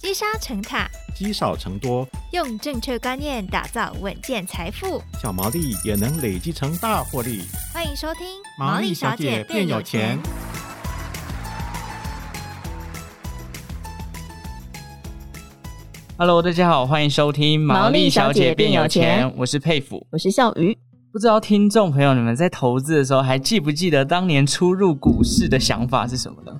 积沙成塔，积少成多，用正确观念打造稳健财富，小毛利也能累积成大获利。欢迎收听《毛利小姐变有钱》。Hello，大家好，欢迎收听《毛利小姐变有钱》，我是佩服，我是笑鱼。不知道听众朋友你们在投资的时候，还记不记得当年初入股市的想法是什么呢？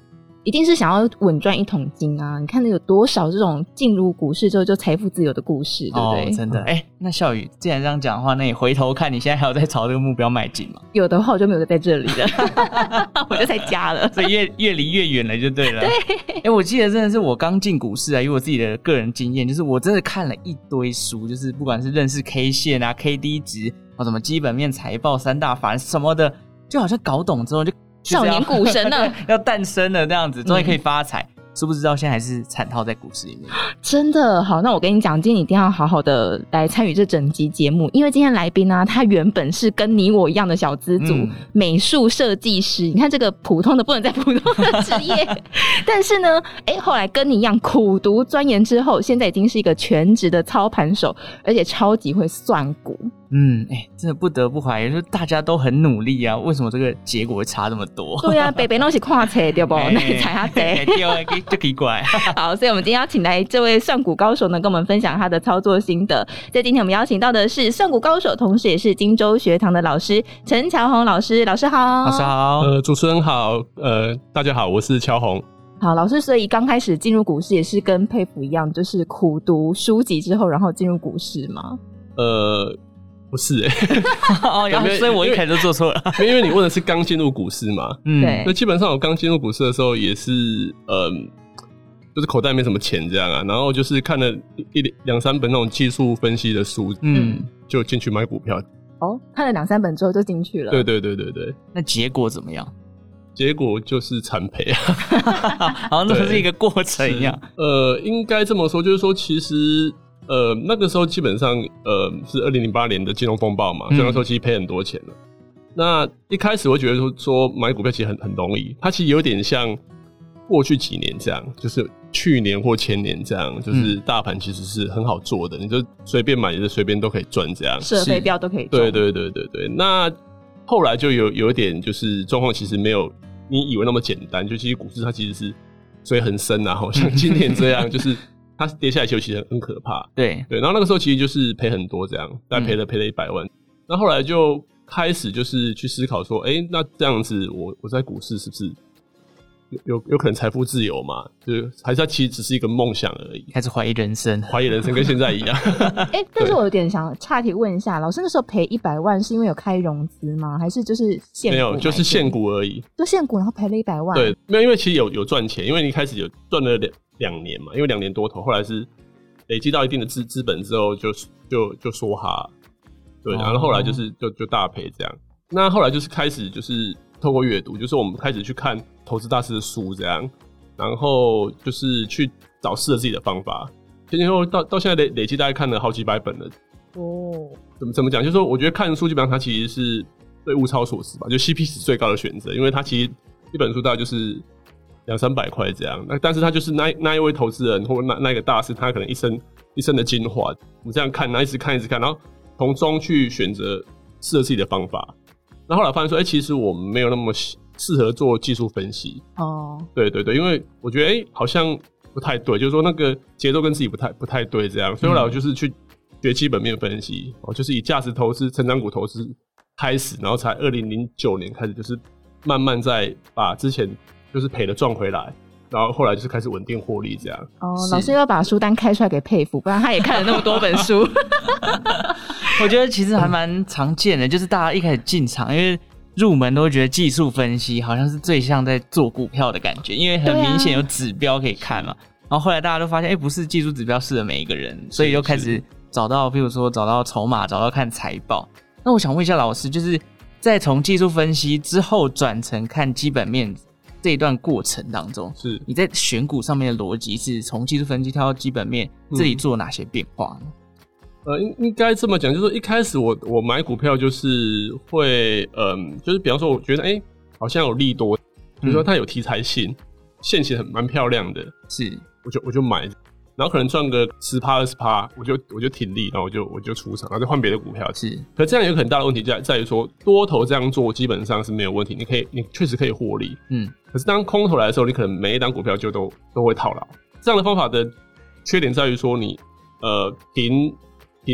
一定是想要稳赚一桶金啊！你看，那有多少这种进入股市之后就财富自由的故事，对不对？哦、真的，哎、欸，那笑宇既然这样讲的话，那你回头看你现在还有在朝这个目标迈进吗？有的话，我就没有在这里了，我就在家了，所以越越离越远了，就对了。对，哎、欸，我记得真的是我刚进股市啊，以我自己的个人经验，就是我真的看了一堆书，就是不管是认识 K 线啊、K D 值啊、什么基本面、财报、三大法什么的，就好像搞懂之后就。少年股神呢，要诞生了，这样子终于可以发财。知、嗯、不知道现在还是惨套在股市里面？真的好，那我跟你讲，今天你一定要好好的来参与这整集节目，因为今天来宾呢、啊，他原本是跟你我一样的小资族，嗯、美术设计师。你看这个普通的不能再普通的职业，但是呢，哎、欸，后来跟你一样苦读钻研之后，现在已经是一个全职的操盘手，而且超级会算股。嗯，哎、欸，真的不得不怀疑，就是大家都很努力啊，为什么这个结果会差这么多？对啊，北北都是跨车对不？那你踩下贼，对，就奇怪。好，所以我们今天要请来这位算股高手呢，跟我们分享他的操作心得。在今天我们邀请到的是算股高手，同时也是荆州学堂的老师陈乔红老师。老师好，老师好，呃，主持人好，呃，大家好，我是乔红。好，老师，所以刚开始进入股市也是跟佩服一样，就是苦读书籍之后，然后进入股市吗？呃。不是哎？所以我一开始就做错了。因为你问的是刚进入股市嘛，嗯，对。那基本上我刚进入股市的时候也是，嗯，就是口袋没什么钱这样啊，然后就是看了一两三本那种技术分析的书，嗯，就进去买股票。哦，看了两三本之后就进去了。对对对对对。那结果怎么样？结果就是惨赔啊，好像这是一个过程一样。呃，应该这么说，就是说其实。呃，那个时候基本上，呃，是二零零八年的金融风暴嘛，所以那时候其实赔很多钱了。那一开始我觉得说说买股票其实很很容易，它其实有点像过去几年这样，就是去年或前年这样，就是大盘其实是很好做的，你就随便买，就随便都可以赚这样，射飞镖都可以赚。对对对对对。那后来就有有一点就是状况，其实没有你以为那么简单，就其实股市它其实是水很深啊，好像今年这样 就是。它跌下来其实很可怕，对。对，然后那个时候其实就是赔很多这样，大概赔了赔了一百万。那、嗯、后来就开始就是去思考说，哎、欸，那这样子我我在股市是不是有有有可能财富自由嘛？就是还是它其实只是一个梦想而已？开始怀疑人生，怀疑人生跟现在一样。哎、欸，但是我有点想岔题问一下，老师那时候赔一百万是因为有开融资吗？还是就是现股没有，就是现股而已，就现股然后赔了一百万？对，没有，因为其实有有赚钱，因为你一开始有赚了两。两年嘛，因为两年多头，后来是累积到一定的资资本之后就，就就就说哈，对，然后后来就是就就大赔这样。那后来就是开始就是透过阅读，就是我们开始去看投资大师的书这样，然后就是去找适合自己的方法。前前后后到到现在累累计大概看了好几百本了。哦，怎么怎么讲？就是说，我觉得看书基本上它其实是对物超所值吧，就 CP 值最高的选择，因为它其实一本书大概就是。两三百块这样，那但是它就是那那一位投资人或那那一个大师，他可能一生一生的精华，你这样看，然后一直看一直看，然后从中去选择适合自己的方法。那后来发现说，哎、欸，其实我们没有那么适合做技术分析。哦，对对对，因为我觉得哎、欸，好像不太对，就是说那个节奏跟自己不太不太对这样。所以我来我就是去学基本面分析，哦、嗯，就是以价值投资、成长股投资开始，然后才二零零九年开始，就是慢慢在把之前。就是赔的赚回来，然后后来就是开始稳定获利这样。哦，老师要把书单开出来给佩服，不然他也看了那么多本书。我觉得其实还蛮常见的，就是大家一开始进场，因为入门都会觉得技术分析好像是最像在做股票的感觉，因为很明显有指标可以看嘛。啊、然后后来大家都发现，哎、欸，不是技术指标适合每一个人，所以就开始找到，比如说找到筹码，找到看财报。那我想问一下老师，就是在从技术分析之后转成看基本面。这一段过程当中，是你在选股上面的逻辑是从技术分析跳到基本面，这里做哪些变化呢？呃，应应该这么讲，就是说一开始我我买股票就是会，嗯，就是比方说我觉得哎、欸，好像有利多，比如说它有题材性，线型很蛮漂亮的，是，我就我就买。然后可能赚个十趴二十趴，我就我就停利，然后我就我就出场，然后就换别的股票。是，可这样有很大的问题在在于说，多头这样做基本上是没有问题，你可以你确实可以获利。嗯，可是当空头来的时候，你可能每一档股票就都都会套牢。这样的方法的缺点在于说你，你呃停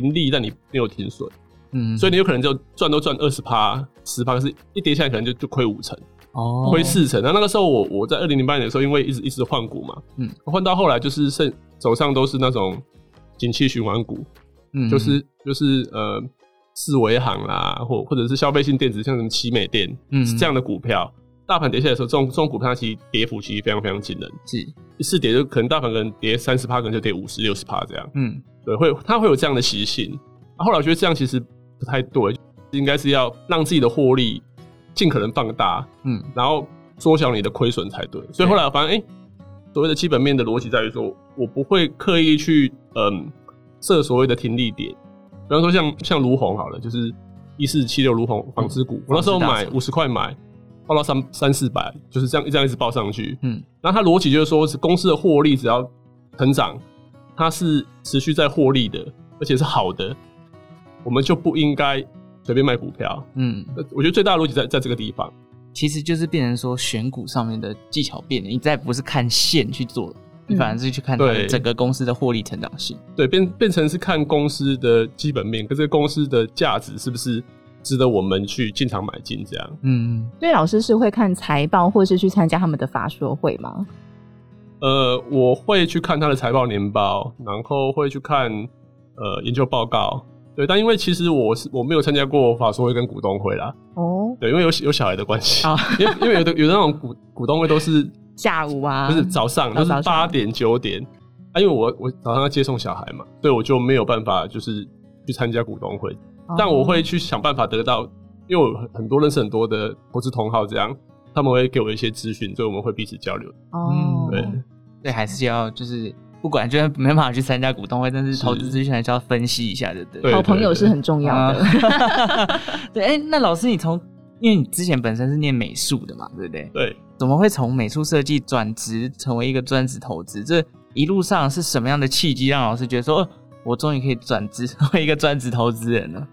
停利，但你没有停损。嗯，所以你有可能就赚都赚二十趴十趴，可是一跌下来可能就就亏五成。哦，亏四成。那那个时候我我在二零零八年的时候，因为一直一直换股嘛，嗯，换到后来就是剩手上都是那种景气循环股，嗯，就是就是呃四维行啦，或或者是消费性电子，像什么奇美电，嗯，是这样的股票。大盘跌下来的时候，这种这种股票它其实跌幅其实非常非常惊人，是一次跌就可能大盘可能跌三十趴，可能就跌五十六十趴这样，嗯，对，会它会有这样的习性。后来我觉得这样其实不太对，应该是要让自己的获利。尽可能放大，嗯，然后缩小你的亏损才对。所以后来我发现，哎、欸，所谓的基本面的逻辑在于说，我不会刻意去，嗯，设所谓的停利点。比方说像，像卢红好了，就是一四七六卢红纺织股，我那时候买五十块买，报到三三四百，就是这样这样一直报上去，嗯。然后它逻辑就是说，是公司的获利只要成长，它是持续在获利的，而且是好的，我们就不应该。随便卖股票，嗯，我觉得最大的逻辑在在这个地方，其实就是变成说选股上面的技巧变了，你再不是看线去做了，你反而是去看整个公司的获利成长性，对，变变成是看公司的基本面跟这个公司的价值是不是值得我们去进场买进这样，嗯，所以老师是会看财报，或是去参加他们的法说会吗？呃，我会去看他的财报年报，然后会去看呃研究报告。对，但因为其实我是我没有参加过法说会跟股东会啦。哦，对，因为有有小孩的关系。啊，因为因为有的有的那种股股东会都是下午啊，不是早上，都是八点九点。啊，因为我我早上要接送小孩嘛，所以我就没有办法就是去参加股东会。但我会去想办法得到，因为我很多认识很多的投资同好，这样他们会给我一些资讯，所以我们会彼此交流。哦，对，对，还是要就是。不管，就是没办法去参加股东会，但是投资资讯还是要分析一下的，对，对。好朋友是很重要的。对，哎、欸，那老师，你从因为你之前本身是念美术的嘛，对不对？对。怎么会从美术设计转职成为一个专职投资？这一路上是什么样的契机让老师觉得说，我终于可以转职 成为一个专职投资人了？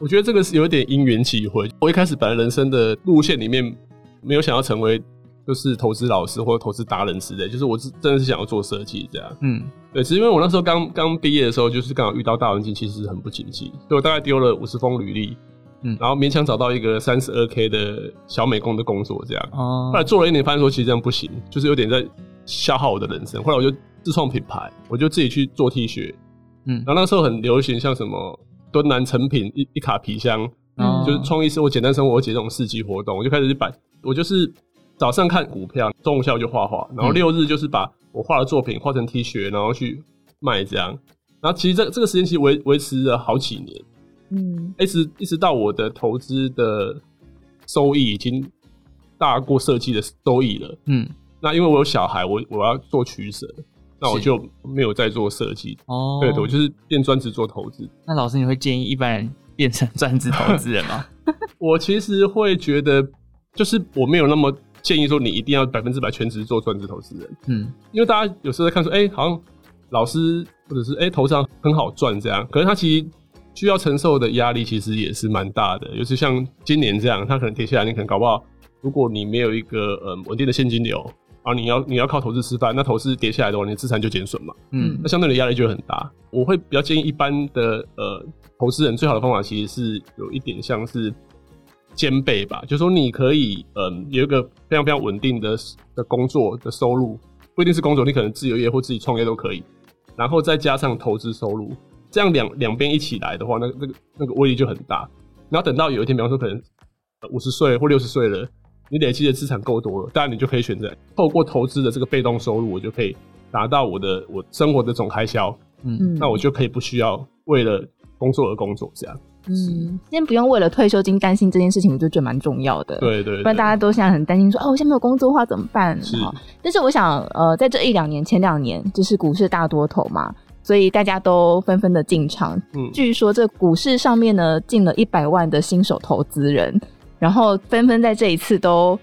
我觉得这个是有点因缘际会。我一开始本来人生的路线里面没有想要成为。就是投资老师或者投资达人之类，就是我是真的是想要做设计这样。嗯，对，只是因为我那时候刚刚毕业的时候，就是刚好遇到大环境其实很不景气，所以我大概丢了五十封履历，嗯，然后勉强找到一个三十二 K 的小美工的工作这样。哦，后来做了一年，发现说其实这样不行，就是有点在消耗我的人生。后来我就自创品牌，我就自己去做 T 恤，嗯，然后那个时候很流行像什么敦南成品一一卡皮箱，嗯，就是创意生活简单生活节这种市集活动，我就开始去摆，我就是。早上看股票，中午下午就画画，然后六日就是把我画的作品画成 T 恤，然后去卖这样。然后其实这这个时间其实维维持了好几年，嗯，一直一直到我的投资的收益已经大过设计的收益了，嗯。那因为我有小孩，我我要做取舍，那我就没有再做设计。哦，对，对，我就是变专职做投资。那老师，你会建议一般人变成专职投资人吗？我其实会觉得，就是我没有那么。建议说你一定要百分之百全职做专职投资人，嗯，因为大家有时候在看说，哎、欸，好像老师或者是哎、欸、投资上很好赚这样，可是他其实需要承受的压力其实也是蛮大的，尤其像今年这样，他可能跌下来，你可能搞不好，如果你没有一个嗯稳定的现金流，然后你要你要靠投资吃饭，那投资跌下来的话，你的资产就减损嘛，嗯，那相对的压力就很大。我会比较建议一般的呃投资人，最好的方法其实是有一点像是。兼备吧，就是说你可以，嗯，有一个非常非常稳定的的工作的收入，不一定是工作，你可能自由业或自己创业都可以，然后再加上投资收入，这样两两边一起来的话，那那个那个威力就很大。然后等到有一天，比方说可能五十岁或六十岁了，你累积的资产够多了，当然你就可以选择透过投资的这个被动收入，我就可以达到我的我生活的总开销，嗯，那我就可以不需要为了工作而工作这样。嗯，先不用为了退休金担心这件事情，我就觉得蛮重要的。对，对对，不然大家都现在很担心说，哦，我现在没有工作的话怎么办？是。但是我想，呃，在这一两年，前两年就是股市大多头嘛，所以大家都纷纷的进场。嗯，据说这股市上面呢，进了一百万的新手投资人，然后纷纷在这一次都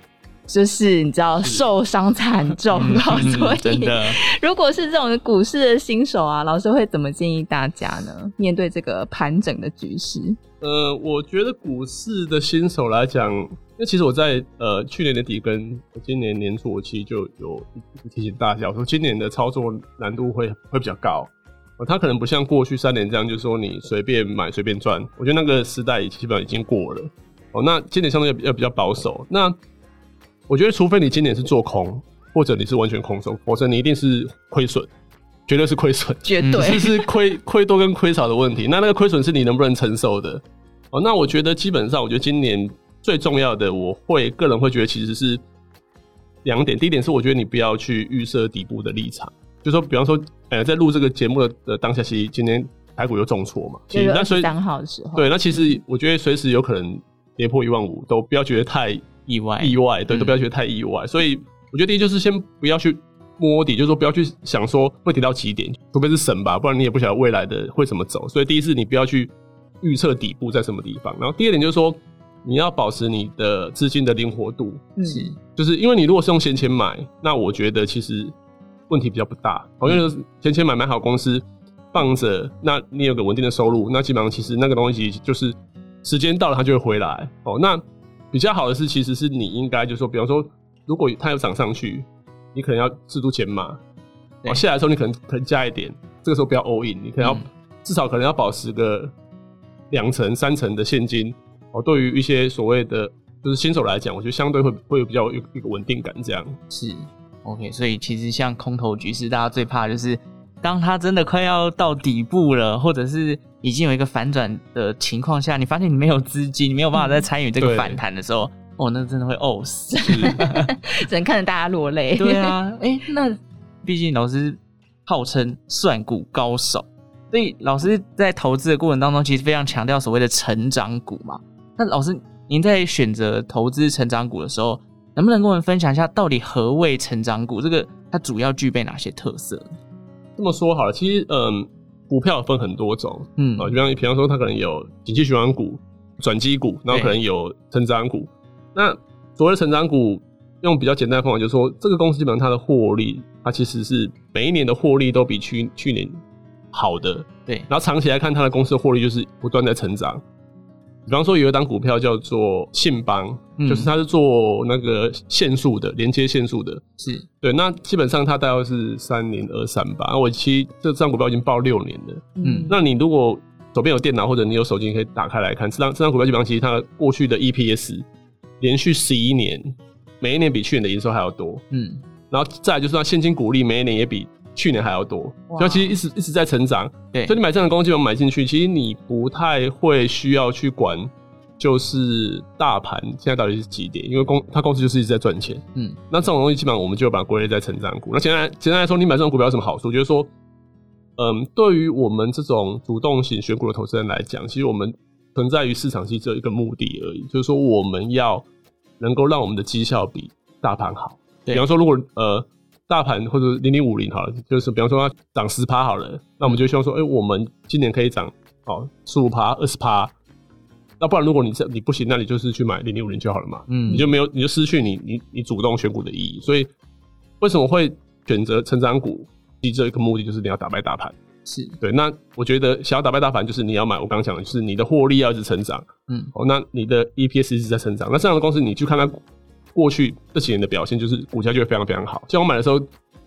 就是你知道受伤惨重，然 后所以真的，如果是这种股市的新手啊，老师会怎么建议大家呢？面对这个盘整的局势？呃，我觉得股市的新手来讲，因为其实我在呃去年年底跟今年年初，我其实就有提醒大家我说，今年的操作难度会会比较高。呃，它可能不像过去三年这样，就是说你随便买随便赚。我觉得那个时代基本上已经过了。哦，那今年相对要要比较保守。那我觉得，除非你今年是做空，或者你是完全空手，否则你一定是亏损，绝对是亏损，绝对是是亏亏多跟亏少的问题。那那个亏损是你能不能承受的？哦，那我觉得基本上，我觉得今年最重要的，我会个人会觉得其实是两点。第一点是，我觉得你不要去预设底部的立场，就说比方说，呃，在录这个节目的当下，其实今天台股又重挫嘛，其实那所以三号的时候，对，那其实我觉得随时有可能跌破一万五，都不要觉得太。意外，意外，对，都不要觉得太意外。嗯、所以我觉得第一就是先不要去摸底，就是说不要去想说会跌到几点，除非是神吧，不然你也不晓得未来的会怎么走。所以第一是你不要去预测底部在什么地方。然后第二点就是说你要保持你的资金的灵活度，嗯，就是因为你如果是用闲钱买，那我觉得其实问题比较不大。好像就是闲钱买买好公司放着，那你有个稳定的收入，那基本上其实那个东西就是时间到了它就会回来。哦，那。比较好的是，其实是你应该就是说，比方说，如果它有涨上去，你可能要适度减码，哦，下来的时候你可能可能加一点，这个时候不要 all in，你可能要、嗯、至少可能要保持个两成三成的现金哦。对于一些所谓的就是新手来讲，我觉得相对会会有比较有一个稳定感，这样是 OK。所以其实像空头局势，大家最怕就是当它真的快要到底部了，或者是。已经有一个反转的情况下，你发现你没有资金，你没有办法再参与这个反弹的时候，嗯、哦，那真的会呕死，只能看着大家落泪。对啊，哎、欸，那毕竟老师号称算股高手，所以老师在投资的过程当中，其实非常强调所谓的成长股嘛。那老师您在选择投资成长股的时候，能不能跟我们分享一下，到底何谓成长股？这个它主要具备哪些特色？这么说好了，其实嗯。股票分很多种，嗯，啊，就像比方说，它可能有景气循环股、转机股，然后可能有成长股。欸、那所谓的成长股，用比较简单的方法，就是说，这个公司基本上它的获利，它其实是每一年的获利都比去去年好的，对。然后长期来看，它的公司的获利就是不断在成长。比方说，有一档股票叫做信邦，嗯、就是它是做那个线速的，连接线速的，是对。那基本上它大概是三零二三吧。我其实这张股票已经报六年了。嗯，那你如果手边有电脑或者你有手机，你可以打开来看。这张这张股票基本上其实它过去的 EPS 连续十一年，每一年比去年的营收还要多。嗯，然后再来就是它现金股利每一年也比。去年还要多，所以其实一直一直在成长。对，所以你买这样的公司，基本买进去，其实你不太会需要去管，就是大盘现在到底是几点，因为公它公司就是一直在赚钱。嗯，那这种东西基本上我们就把它归类在成长股。那简单简单来说，你买这种股票有什么好处？就是说，嗯，对于我们这种主动型选股的投资人来讲，其实我们存在于市场其实只有一个目的而已，就是说我们要能够让我们的绩效比大盘好。比方说，如果呃。大盘或者零零五零好了，就是比方说它涨十趴好了，那我们就希望说，哎、欸，我们今年可以涨哦十五趴、二十趴。那不然如果你这你不行，那你就是去买零零五零就好了嘛。嗯，你就没有，你就失去你你你主动选股的意义。所以为什么会选择成长股？其这一个目的就是你要打败大盘。是对。那我觉得想要打败大盘，就是你要买我刚刚讲的，就是你的获利要一直成长。嗯。哦，那你的 EPS 一直在成长。那这样的公司，你去看它。过去这几年的表现就是股价就会非常非常好，像我买的时候，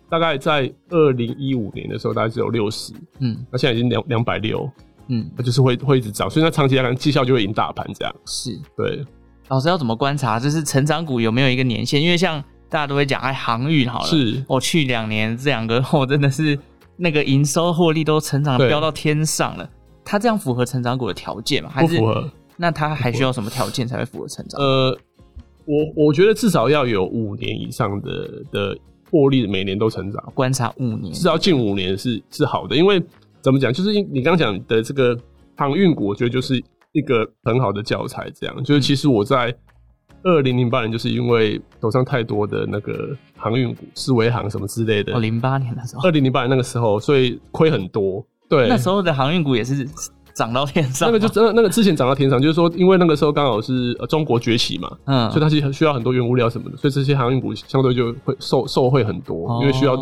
大概在二零一五年的时候，大概只有六十，嗯，那现在已经两两百六，嗯，那就是会会一直涨，所以它长期来看绩效就会赢大盘这样。是，对。老师要怎么观察？就是成长股有没有一个年限？因为像大家都会讲，哎，航运好了，是，我去两年这两个，我真的是那个营收获利都成长飙到天上了。它这样符合成长股的条件吗？还是不符合？那它还需要什么条件才会符合成长？呃。我我觉得至少要有五年以上的的获利，每年都成长。观察五年，至少近五年是是好的。因为怎么讲，就是你刚刚讲的这个航运股，我觉得就是一个很好的教材。这样，就是其实我在二零零八年，就是因为手上太多的那个航运股，世维航什么之类的。哦，零八年的时候，二零零八年那个时候，所以亏很多。对，那时候的航运股也是涨到天上。那个就真的那个之前涨到天上，就是说，因为那个时候刚好是呃中国崛起嘛，嗯，所以它其实需要很多原物料什么的，所以这些航运股相对就会受受惠很多，哦、因为需要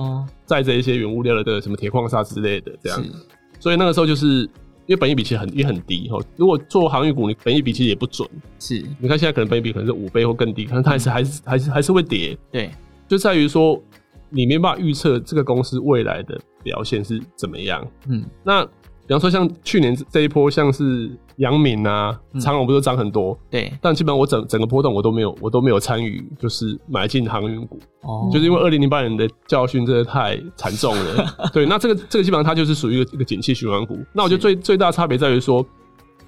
载着一些原物料的什么铁矿砂之类的这样。是所以那个时候就是因为本益比其实很也很低哈，如果做航运股，你本益比其实也不准。是，你看现在可能本益比可能是五倍或更低，可能它还是、嗯、还是还是还是会跌。对，就在于说。你没办法预测这个公司未来的表现是怎么样。嗯，那比方说像去年这一波，像是阳敏啊、长荣不是涨很多？对。但基本上我整整个波动我都没有，我都没有参与，就是买进航运股。哦。就是因为二零零八年的教训真的太惨重了。对。那这个这个基本上它就是属于一个一个景气循环股。那我觉得最最大差别在于说，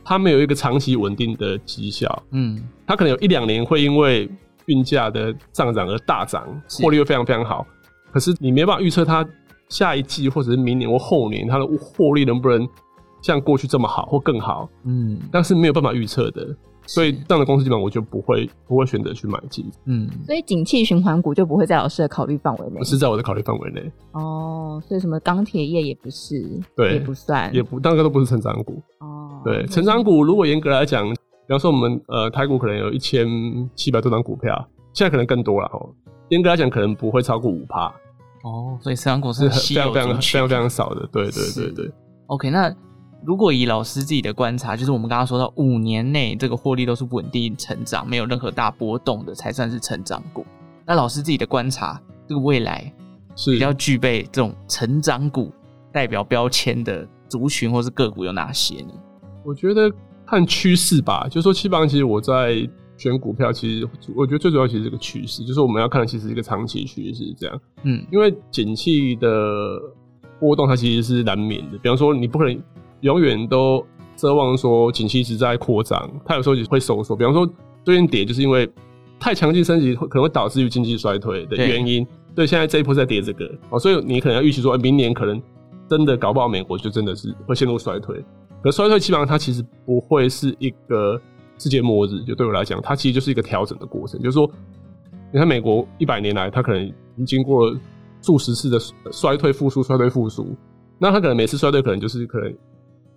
它没有一个长期稳定的绩效。嗯。它可能有一两年会因为运价的上涨而大涨，获利会非常非常好。可是你没办法预测它下一季或者是明年或后年它的获利能不能像过去这么好或更好，嗯，但是没有办法预测的，所以这样的公司基本上我就不会不会选择去买进，嗯，所以景气循环股就不会在老师的考虑范围内，不是在我的考虑范围内，哦，所以什么钢铁业也不是，对，也不算，也不，大概都不是成长股，哦，对，成长股如果严格来讲，比方说我们呃台股可能有一千七百多张股票，现在可能更多了哦。严格来讲，可能不会超过五趴哦，所以成长股是非常非常非常非常少的。对对对对。OK，那如果以老师自己的观察，就是我们刚刚说到五年内这个获利都是稳定成长，没有任何大波动的，才算是成长股。那老师自己的观察，这个未来是比较具备这种成长股代表标签的族群或是个股有哪些呢？我觉得看趋势吧，就是说，基本上其实我在。选股票其实，我觉得最主要其实是个趋势，就是我们要看的其实是一个长期趋势，这样。嗯，因为景气的波动它其实是难免的。比方说，你不可能永远都奢望说景气一直在扩张，它有时候也会收缩。比方说，最近跌就是因为太强劲升级，可能会导致于经济衰退的原因。对，现在这一波在跌这个哦，所以你可能要预期说，明年可能真的搞不好美国就真的是会陷入衰退。可衰退基本上它其实不会是一个。世界末日，就对我来讲，它其实就是一个调整的过程。就是说，你看美国一百年来，它可能已经经过了数十次的衰退、复苏、衰退、复苏。那它可能每次衰退，可能就是可能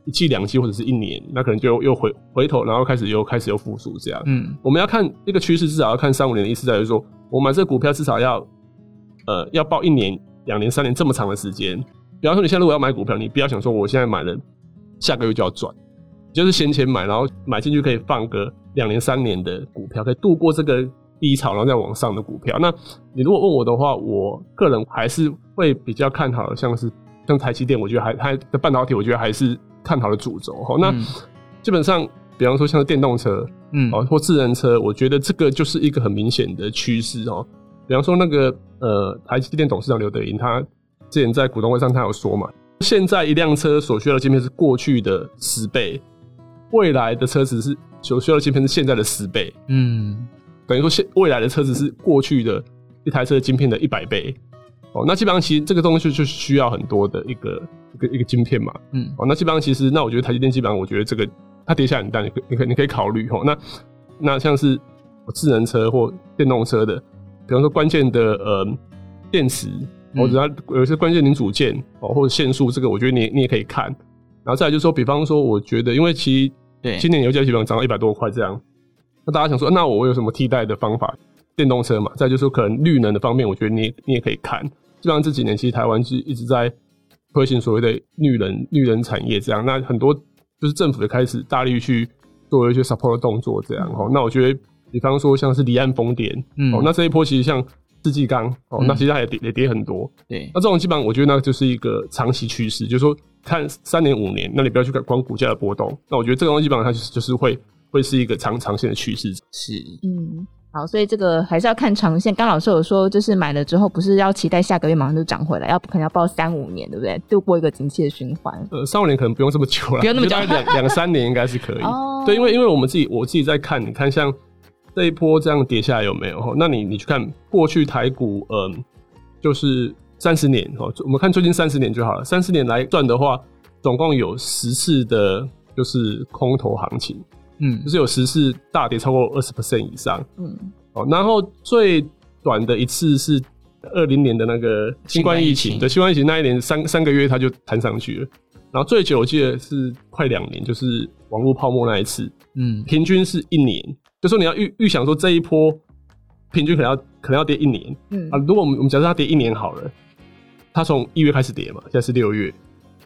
一季、两季或者是一年，那可能就又回回头，然后开始又开始又复苏这样。嗯，我们要看一个趋势，至少要看三五年的意思在于说，我买这个股票至少要呃要报一年、两年、三年这么长的时间。比方说，你现在如果要买股票，你不要想说我现在买了，下个月就要赚。就是先前买，然后买进去可以放个两年、三年的股票，可以度过这个低潮，然后再往上的股票。那你如果问我的话，我个人还是会比较看好的，像是像台积电，我觉得还它的半导体，我觉得还是看好的主轴。哈，那基本上，比方说像是电动车，嗯，哦，或智能车，我觉得这个就是一个很明显的趋势哦。比方说那个呃，台积电董事长刘德英，他之前在股东会上他有说嘛，现在一辆车所需要的晶片是过去的十倍。未来的车子是所需要的晶片是现在的十倍，嗯，等于说现未来的车子是过去的一台车的晶片的一百倍，哦，那基本上其实这个东西就需要很多的一个一个一个晶片嘛，嗯，哦，那基本上其实那我觉得台积电基本上我觉得这个它跌下很大，你可你可你可以考虑哦，那那像是智能车或电动车的，比方说关键的呃电池，或者它有些关键零组件哦或者线束，这个我觉得你你也可以看，然后再来就是说，比方说我觉得因为其实对，今年油价基本上涨到一百多块这样，那大家想说，那我有什么替代的方法？电动车嘛，再就是说可能绿能的方面，我觉得你你也可以看。基本上这几年其实台湾是一直在推行所谓的绿能绿能产业这样，那很多就是政府也开始大力去做一些 support 的动作这样哦。那我觉得，比方说像是离岸风电，嗯，哦，那这一波其实像世纪钢哦，那其实它也跌也跌很多。对，那这种基本上我觉得那就是一个长期趋势，就是说。看三年五年，那你不要去看光股价的波动。那我觉得这个东西基本上它就是就是会会是一个长长线的趋势。是，嗯，好，所以这个还是要看长线。刚老师有说，就是买了之后不是要期待下个月马上就涨回来，要可能要抱三五年，对不对？度过一个景气的循环。呃，三五年可能不用这么久了，不用那么久，两两三年应该是可以。哦，对，因为因为我们自己我自己在看，你看像这一波这样跌下来有没有？那你你去看过去台股，嗯，就是。三十年哦，我们看最近三十年就好了。三十年来算的话，总共有十次的，就是空头行情，嗯，就是有十次大跌超过二十 percent 以上，嗯，哦，然后最短的一次是二零年的那个新冠疫情，对，新冠疫情那一年三三个月它就弹上去了，然后最久我记得是快两年，就是网络泡沫那一次，嗯，平均是一年，就说你要预预想说这一波平均可能要可能要跌一年，嗯。啊，如果我们我们假设它跌一年好了，它从一月开始跌嘛，现在是六月，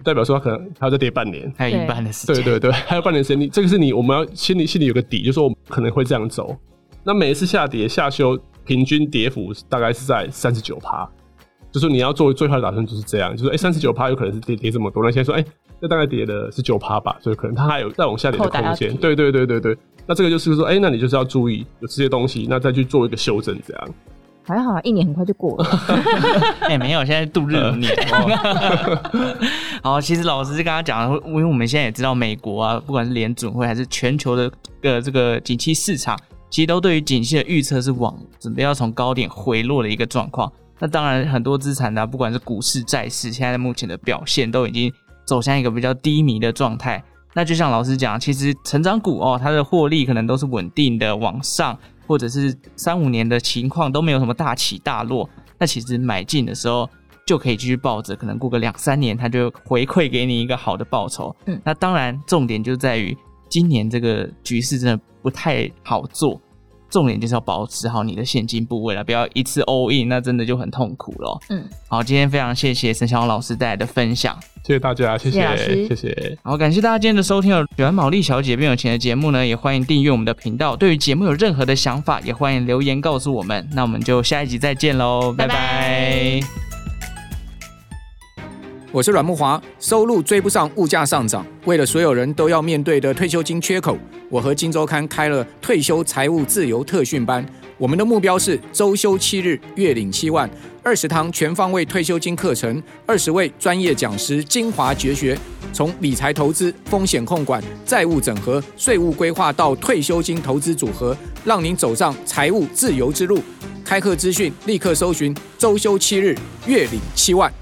代表说它可能还要再跌半年，还有一半的时间，对对对，还有半年时间，你这个是你我们要心里心里有个底，就是说我们可能会这样走。那每一次下跌下修，平均跌幅大概是在三十九趴，就是说你要做最坏的打算就是这样，就是哎三十九趴有可能是跌跌这么多，那现在说哎这大概跌了是九趴吧，所以可能它还有再往下跌的空间。对对对对对，那这个就是说哎那你就是要注意有这些东西，那再去做一个修正这样。还好啊，一年很快就过了。哎、欸，没有，现在度日如年。好，其实老师是刚刚讲的，因为我们现在也知道，美国啊，不管是联准会还是全球的呃这个景气市场，其实都对于景气的预测是往准备要从高点回落的一个状况。那当然，很多资产呢、啊，不管是股市、债市，现在目前的表现都已经走向一个比较低迷的状态。那就像老师讲，其实成长股哦，它的获利可能都是稳定的往上。或者是三五年的情况都没有什么大起大落，那其实买进的时候就可以继续抱着，可能过个两三年，它就回馈给你一个好的报酬。嗯，那当然重点就在于今年这个局势真的不太好做，重点就是要保持好你的现金部位了，不要一次 all in，那真的就很痛苦了。嗯，好，今天非常谢谢沈小老师带来的分享。谢谢大家，谢谢，谢谢。好，感谢大家今天的收听哦。喜欢毛利小姐变有钱的节目呢，也欢迎订阅我们的频道。对于节目有任何的想法，也欢迎留言告诉我们。那我们就下一集再见喽，拜拜。拜拜。我是阮木华，收入追不上物价上涨，为了所有人都要面对的退休金缺口，我和金周刊开了退休财务自由特训班。我们的目标是周休七日，月领七万。二十堂全方位退休金课程，二十位专业讲师精华绝学，从理财投资、风险控管、债务整合、税务规划到退休金投资组合，让您走上财务自由之路。开课资讯立刻搜寻“周休七日，月领七万”。